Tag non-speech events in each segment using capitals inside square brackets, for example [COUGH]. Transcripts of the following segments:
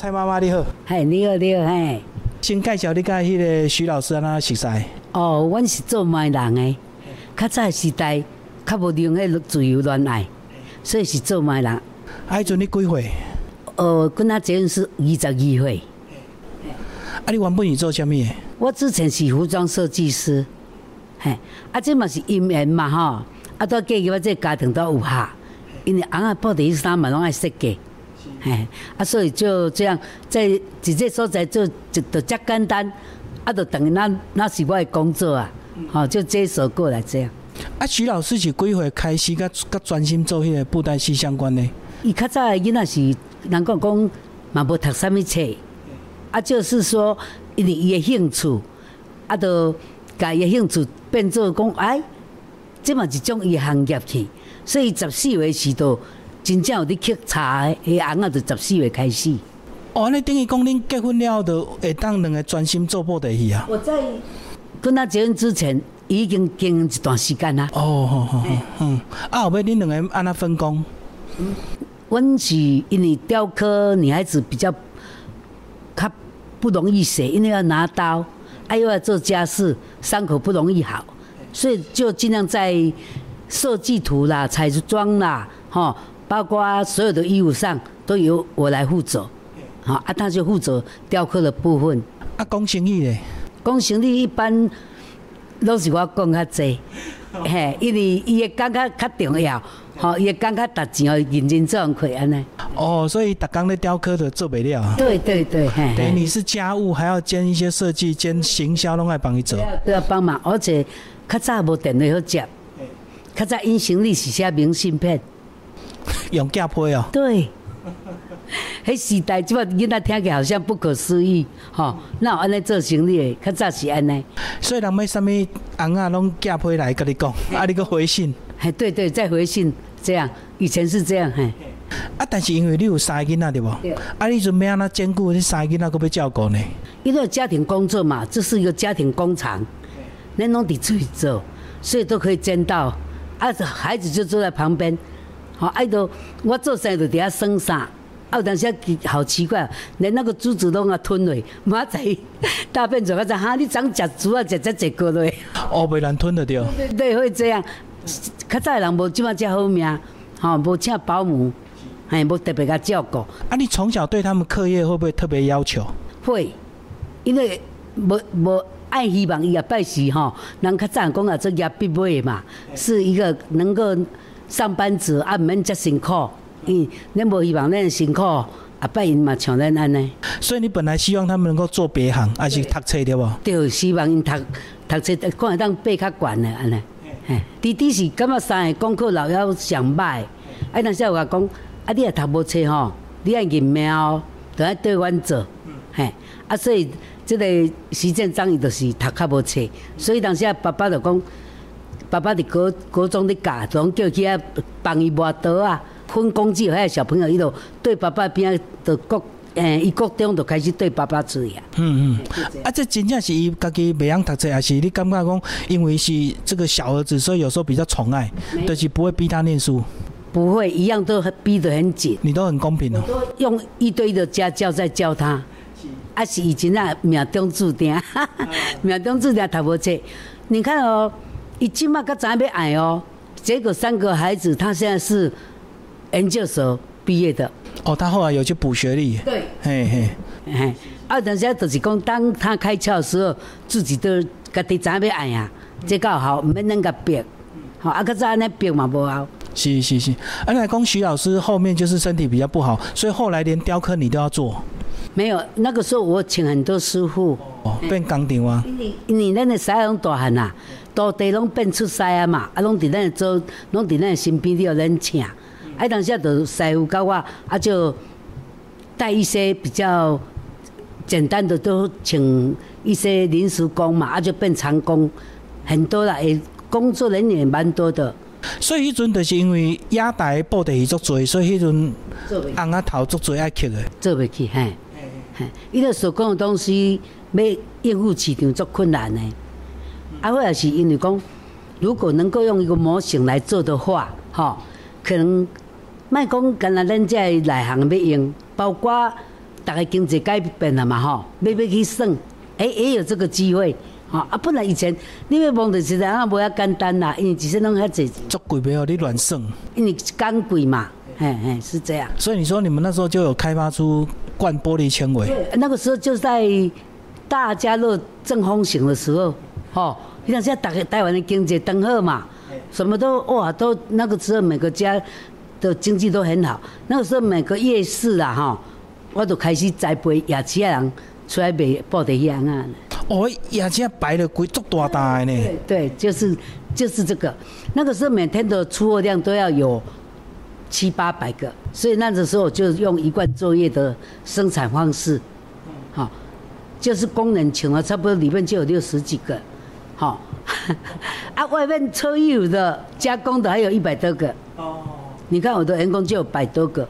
蔡妈妈你好，嗨，你好，你好，嘿。先介绍你甲迄个徐老师安怎熟悉？哦，阮是做卖人诶，较早的时代较无用迄自由恋爱，所以是做卖人。啊，迄阵你几岁？哦，跟他结婚是二十二岁。啊，你原本是做啥物诶？我之前是服装设计师，嘿，啊，这嘛是姻缘嘛吼，啊，都嫁入我这家庭都有下，因为翁仔布的衣衫嘛拢爱设计，嘿，啊，所以就这样在一个所在做就就遮简单，啊，就等于那那是我的工作啊，好就接手过来这样。啊，徐老师是几岁开始甲甲专心做迄个布袋戏相关的？伊较早的囡仔是人讲讲嘛无读啥物册，啊，就是说因为伊的兴趣，啊，就甲伊的兴趣变做讲哎，这嘛一种伊的行业去，所以十四岁时都真正有伫刻茶的，伊翁仔就十四岁开始。哦，安尼等于讲恁结婚了后，就会当两个专心做布袋戏啊？我在跟他结婚之前已经经营一段时间啦。哦，好好好，嗯，啊，后尾恁两个安那分工？阮是因为雕刻女孩子比较较不容易写，因为要拿刀，啊又要做家事，伤口不容易好，所以就尽量在设计图啦、彩妆啦，哈，包括所有的衣服上都由我来负责，好啊，他就负责雕刻的部分。啊，讲生意咧？讲生意一般都是我讲较济，嘿，因为伊的感觉较重要，吼，伊的感觉值钱哦，认真做人亏安尼。哦，所以逐工咧雕刻都做不了。对对对，嘿，等于你是家务，还要兼一些设计、兼行销，拢爱帮你做。都要帮忙，而且较早无电话好接，较早因行李是写明信片，用架配哦。对。[LAUGHS] 迄时代，即摆囡仔听起来好像不可思议，吼，那有安尼做生意的，较早是安尼。所以人要啥物翁仔拢架批来甲你讲，啊，你个回信。嘿，对对，再回信这样，以前是这样，嘿。啊，但是因为你有三个囡仔对无？对啊，你准备安那兼顾你三个囡仔，搁要照顾呢？因为家庭工作嘛，这是一个家庭工厂，恁拢得出去做，所以都可以兼到。啊，孩子就坐在旁边，好，爱都我做生意就伫遐生啥，啊，有当时啊好奇怪，连那个珠子拢啊吞落，明仔载 [LAUGHS] 大便做啊在哈，你怎食珠啊，食遮济个落？哦，袂难吞得着。对对，会这样。较早的人无即么遮好命，吼，无请保姆，哎，无特别甲照顾。啊，你从小对他们课业会不会特别要求？会，因为无无爱希望伊啊拜师吼，人较早讲啊做业必备的嘛，是一个能够上班族啊，毋免遮辛苦，嗯，恁无希望恁辛苦，啊拜因嘛像咱安尼，所以你本来希望他们能够做别行，还是读册对无？对希望因读读册，看会当爬较悬的安尼。嘿，弟弟是感觉三个功课老要上歹，啊，当时有甲讲，啊，你若读无册吼，你爱认命哦，就爱对阮做，嘿，啊，所以即个实践章伊就是读较无册，所以当时啊，爸爸就讲，爸爸伫高高中咧教，就讲叫去啊帮伊磨刀啊，分工具，遐小朋友伊就对爸爸边仔就国，诶，伊国中就开始对爸爸注意啊。嗯嗯。啊，这真正是伊家己袂晓读册，还是你感觉讲，因为是这个小儿子，所以有时候比较宠爱，就是不会逼他念书，不会，一样都逼得很紧。你都很公平哦。用一堆的家教在教他，啊是以前啊命中注定，命中注定读无册。你看哦，伊即马甲知影要爱哦，结果三个孩子他现在是研究所毕业的，哦，他后来有去补学历，对，嘿嘿。嘿，啊，但是就是讲，当他开窍的时候，自己都家己知影要爱啊，这较好，毋免恁甲逼，好，啊，较早安尼逼嘛无好。是是是，而来讲徐老师后面就是身体比较不好，所以后来连雕刻你都要做，没有，那个时候我请很多师傅，哦，变工厂啊。因为咱的师拢大汉啊，土地拢变出师啊嘛，啊，拢伫咱的做，拢伫咱的身边，你要咱请。啊，当时啊，就师傅教我，啊，就带一些比较简单的，都请一些临时工嘛，啊，就变长工，很多啦，也工作人员也蛮多的。所以迄阵就是因为亚台布地足多，所以迄阵做袂翁仔头足多爱去的。做袂起，嘿，嘿，伊个手工的东西要应付市场足困难的。啊，或者是因为讲，如果能够用一个模型来做的话，吼，可能卖讲干那咱这内行要用，包括大概经济改变了嘛吼，要要去算，哎，也有这个机会。啊，啊，本来以前你要望的时阵啊，无遐简单啦，因为只是弄遐济，足贵没有你乱算，因为钢贵嘛，嘿嘿，是这样。所以你说你们那时候就有开发出灌玻璃纤维？那个时候就在大家乐正风行的时候，吼，你看现在台台湾的经济灯好嘛，什么都哇都那个时候每个家的经济都很好，那个时候每个夜市啊，哈，我都开始栽培亚细亚人出来卖布袋香啊。哦，亚细摆了贵足大大的呢。对，就是就是这个，那个时候每天的出货量都要有七八百个，所以那个时候就用一贯作业的生产方式，好。就是工人请了，差不多里面就有六十几个，好，[LAUGHS] 啊，外面车衣的加工的还有一百多个。哦。你看我的员工就有百多个，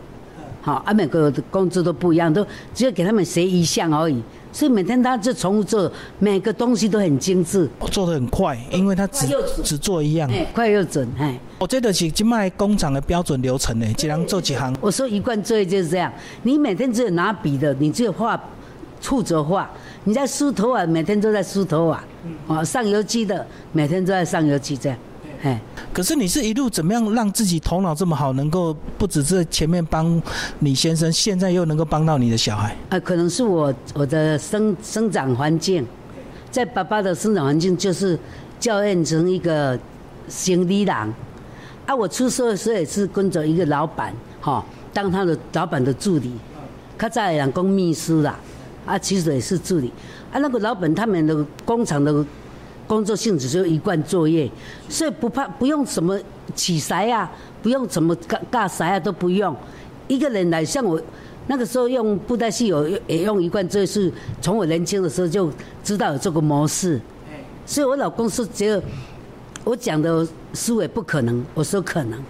好，啊，每个工资都不一样，都只有给他们学一项而已，所以每天他就重复做，每个东西都很精致。做的很快，因为他只只做一样。哎，快又准，哎。我这得是今卖工厂的标准流程呢，只能做几行。我说一贯作业就是这样，你每天只有拿笔的，你只有画。负责画，你在梳头啊，每天都在梳头啊，哦，上油漆的每天都在上油漆这样，哎。可是你是一路怎么样让自己头脑这么好，能够不只是前面帮你先生，现在又能够帮到你的小孩？啊，可能是我我的生生长环境，在爸爸的生长环境就是教练成一个行李郎，啊，我出社的时候也是跟着一个老板，哈，当他的老板的助理，他在两公秘书啦。啊，其实也是助理，啊，那个老板他们的工厂的工作性质就一贯作业，所以不怕不用什么起筛啊，不用什么尬尬筛啊都不用，一个人来像我那个时候用布袋戏有也用一贯作业，是从我年轻的时候就知道有这个模式，所以我老公是觉得我讲的思维不可能，我说可能。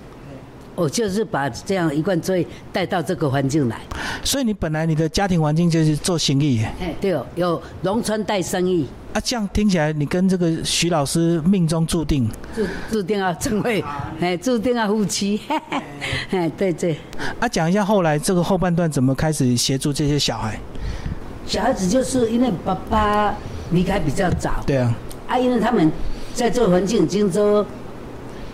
我就是把这样一贯作业带到这个环境来，所以你本来你的家庭环境就是做生意。哎，对哦，有农村带生意。啊，这样听起来你跟这个徐老师命中注定，注注定要成为，哎，注定要夫妻。哎，[LAUGHS] 对对。啊，讲一下后来这个后半段怎么开始协助这些小孩。小孩子就是因为爸爸离开比较早。对啊。啊，因为他们在这个环境已经都。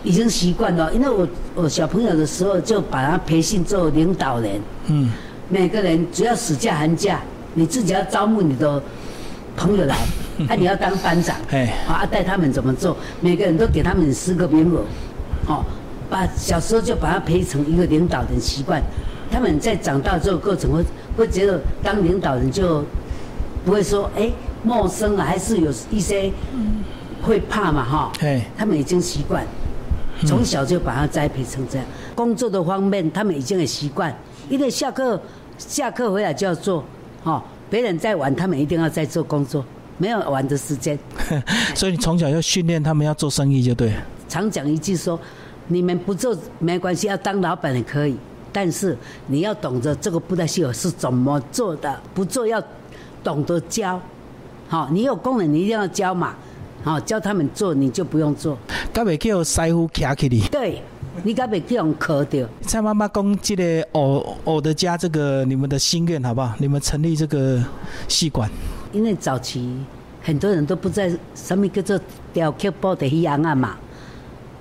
已经习惯了，因为我我小朋友的时候就把他培训做领导人。嗯。每个人只要暑假寒假，你自己要招募你的朋友来，[LAUGHS] 啊，你要当班长，哎，啊，带他们怎么做？每个人都给他们十个名额，哦，把小时候就把他培成一个领导人习惯。他们在长大之后过程会会觉得当领导人就不会说哎陌生了，还是有一些会怕嘛哈。哎。他们已经习惯。从小就把他栽培成这样，工作的方面他们已经很习惯，因为下课下课回来就要做，哦，别人在玩，他们一定要在做工作，没有玩的时间。[LAUGHS] 所以你从小要训练他们要做生意就对。常讲一句说，你们不做没关系，要当老板也可以，但是你要懂得这个布袋戏是怎么做的，不做要懂得教，好，你有功能你一定要教嘛。好，教他们做，你就不用做。该袂叫师傅卡起你。对，你该袂叫人磕掉。蔡妈妈讲，这个偶偶的家，这个你们的心愿好不好？你们成立这个戏馆。因为早期很多人都不在什么叫做雕刻布的戏行啊嘛。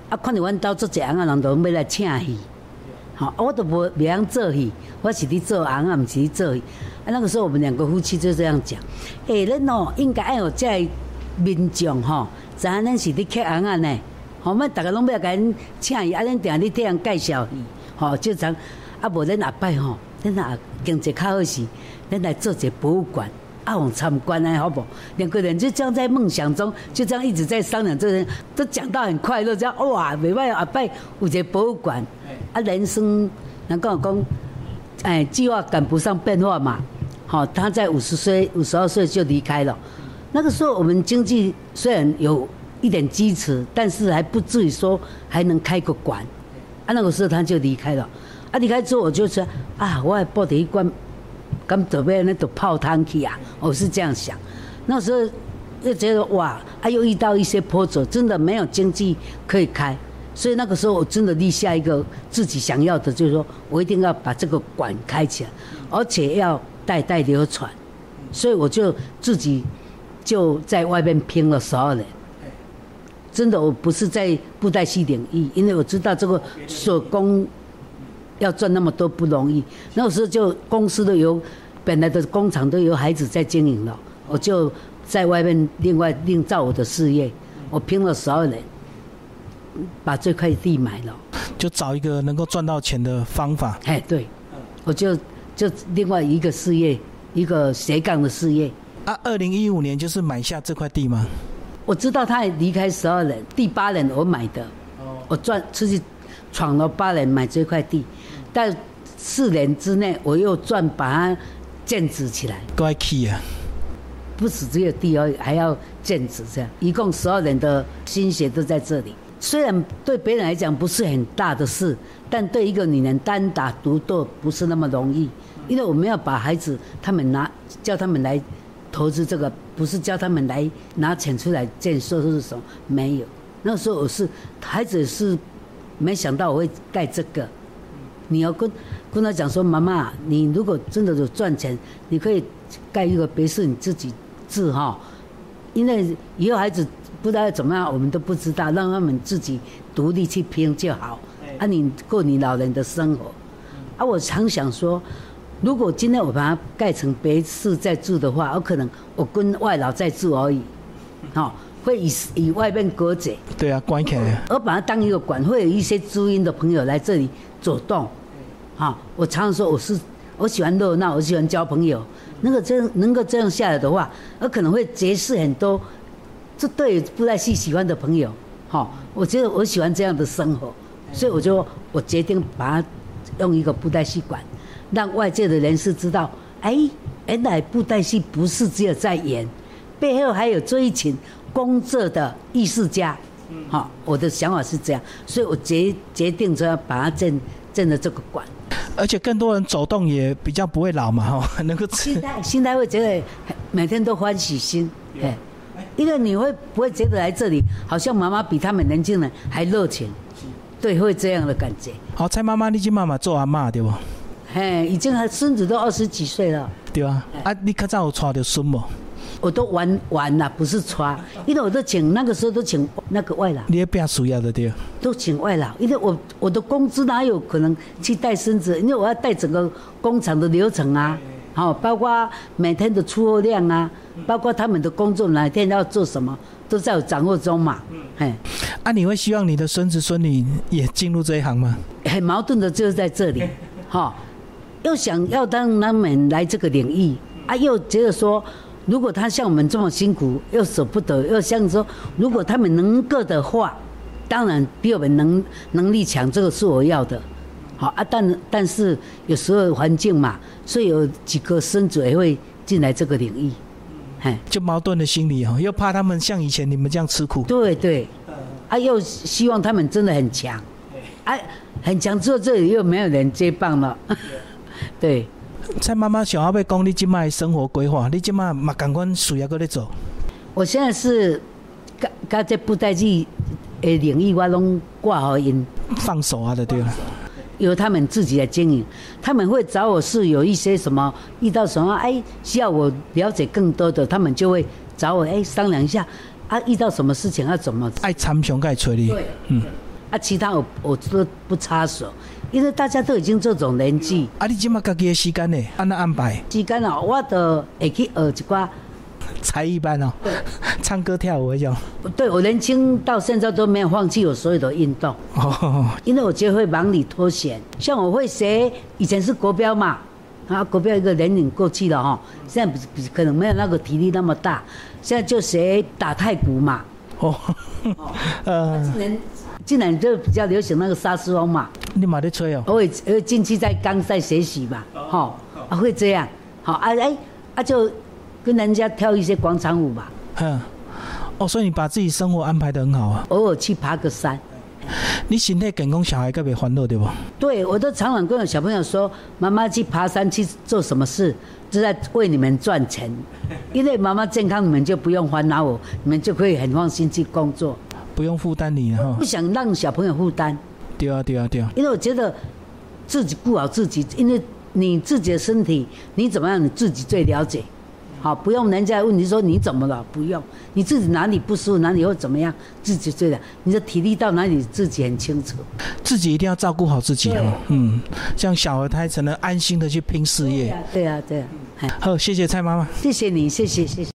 啊，看到阮兜做这行啊，人都要来请戏。好，我都无袂晓做戏，我是伫做行啊，唔是伫做戏。啊，那个时候我们两个夫妻就这样讲，哎，恁哦应该爱有在。民众吼，知影咱是伫客行啊呢，吼，们大家拢要甲恁请伊，啊，恁定伫替人介绍伊，吼，就像啊，无恁阿伯吼，恁阿经济较好时，恁来做一博物馆，啊，往参观啊，好不？两个人就这样在梦想中，就这样一直在商量，这人都讲到很快乐，这样哇，未歹阿伯有一个博物馆，啊，人生能够讲，哎，计划赶不上变化嘛，好，他在五十岁、五十二岁就离开了。那个时候我们经济虽然有一点基础，但是还不至于说还能开个馆。啊，那个时候他就离开了。啊，离开之后我就说啊，我还抱着一罐，刚准备那都泡汤去啊。我是这样想。那时候又觉得哇，啊又遇到一些波折，真的没有经济可以开。所以那个时候我真的立下一个自己想要的，就是说我一定要把这个馆开起来，而且要代代流传，所以我就自己就在外面拼了十二年。真的，我不是在布袋戏领域，因为我知道这个手工要赚那么多不容易。那时候就公司都有本来的工厂都有孩子在经营了，我就在外面另外另造我的事业。我拼了十二年，把这块地买了，就找一个能够赚到钱的方法。哎，对，我就就另外一个事业，一个斜杠的事业。啊，二零一五年就是买下这块地吗？我知道他离开十二人，第八人我买的，我赚出去闯了八人买这块地，但四年之内我又赚把它建植起来。怪气啊！不止只有地而已，还要建植这样，一共十二人的心血都在这里。虽然对别人来讲不是很大的事，但对一个女人单打独斗不是那么容易，因为我们要把孩子他们拿叫他们来。投资这个不是叫他们来拿钱出来建设是什么？没有。那时候我是孩子是没想到我会盖这个。你要跟跟他讲说，妈妈，你如果真的有赚钱，你可以盖一个别墅，你自己住哈。因为以后孩子不知道怎么样，我们都不知道，让他们自己独立去拼就好。啊，你过你老人的生活。啊，我常想说。如果今天我把它盖成别墅在住的话，我可能我跟外老在住而已，好，[LAUGHS] 会以以外面隔绝。对啊，关起来。我把它当一个馆，会有一些知音的朋友来这里走动，好，我常常说我是我喜欢热闹，我喜欢交朋友。那个这样能够这样下来的话，我可能会结识很多这对布袋戏喜欢的朋友，好，我觉得我喜欢这样的生活，所以我就我决定把它用一个布袋戏馆。让外界的人士知道，哎，原来布袋戏不是只有在演，背后还有这一群工作的艺术家。好，我的想法是这样，所以我决决定说要把它建建了这个馆。而且更多人走动也比较不会老嘛，哈，[LAUGHS] 能够心态 [LAUGHS] 心态会觉得每天都欢喜心，哎，因为你会不会觉得来这里好像妈妈比他们年轻人还热情？对，会这样的感觉。好，蔡妈妈，你今妈妈做阿妈对不？嘿，已经孙子都二十几岁了。对啊，啊，你较早有娶着孙无？我都玩玩了，不是穿，因为我都请那个时候都请那个外劳。你也变需要的对。都请外劳，因为我我的工资哪有可能去带孙子？因为我要带整个工厂的流程啊，好，包括每天的出货量啊，包括他们的工作哪天要做什么，都在我掌握中嘛。嘿，啊，你会希望你的孙子孙女也进入这一行吗？很矛盾的就是在这里，[LAUGHS] 哈。又想要让他们来这个领域啊，又觉得说，如果他像我们这么辛苦，又舍不得，又像说，如果他们能够的话，当然比我们能能力强，这个是我要的。好啊，但但是有时候环境嘛，所以有几个孙子也会进来这个领域，哎，就矛盾的心理哦，又怕他们像以前你们这样吃苦。对对，啊，又希望他们真的很强，啊，很强之后这里又没有人接棒了。[LAUGHS] 对，蔡妈妈想要要讲你今麦生活规划，你即卖嘛赶快事业搁咧做。我现在是，甲甲这布袋戏的领域，我拢挂好因放手啊，就对了。由他们自己来经营，他们会找我是有一些什么遇到什么哎需要我了解更多的，他们就会找我哎商量一下啊遇到什么事情要怎么爱参详该处理。对，嗯，啊其他我我都不插手。因为大家都已经这种年纪，啊，你今嘛家己的时间呢？安那安排？时间哦，我都会去学一寡才艺班哦，唱歌跳舞那种。对，我年轻到现在都没有放弃我所有的运动。哦。因为我觉得会忙里偷闲，像我会学，以前是国标嘛，啊，国标一个年龄过去了哈，现在不是可能没有那个体力那么大，现在就学打太鼓嘛。哦。[LAUGHS] 呃。近年近年就比较流行那个沙斯风嘛，你嘛在吹哦？我会呃近期在刚在学习嘛，哈，啊会这样，好啊哎啊就跟人家跳一些广场舞吧。嗯，哦，所以你把自己生活安排的很好啊。偶尔去爬个山。你身体健康，小孩特别欢乐对不？对，我都常常跟小朋友说，妈妈去爬山去做什么事，就在为你们赚钱。[LAUGHS] 因为妈妈健康，你们就不用烦恼我，你们就可以很放心去工作。不用负担你哈，不想让小朋友负担。对啊，对啊，对啊。因为我觉得自己顾好自己，因为你自己的身体你怎么样，你自己最了解。好，不用人家问你说你怎么了，不用，你自己哪里不舒服，哪里又怎么样，自己最了。你的体力到哪里，自己很清楚。自己一定要照顾好自己对哦。嗯，像小儿胎才能安心的去拼事业。对啊，对啊，哎，好，谢谢蔡妈妈。谢谢你，谢谢，谢谢。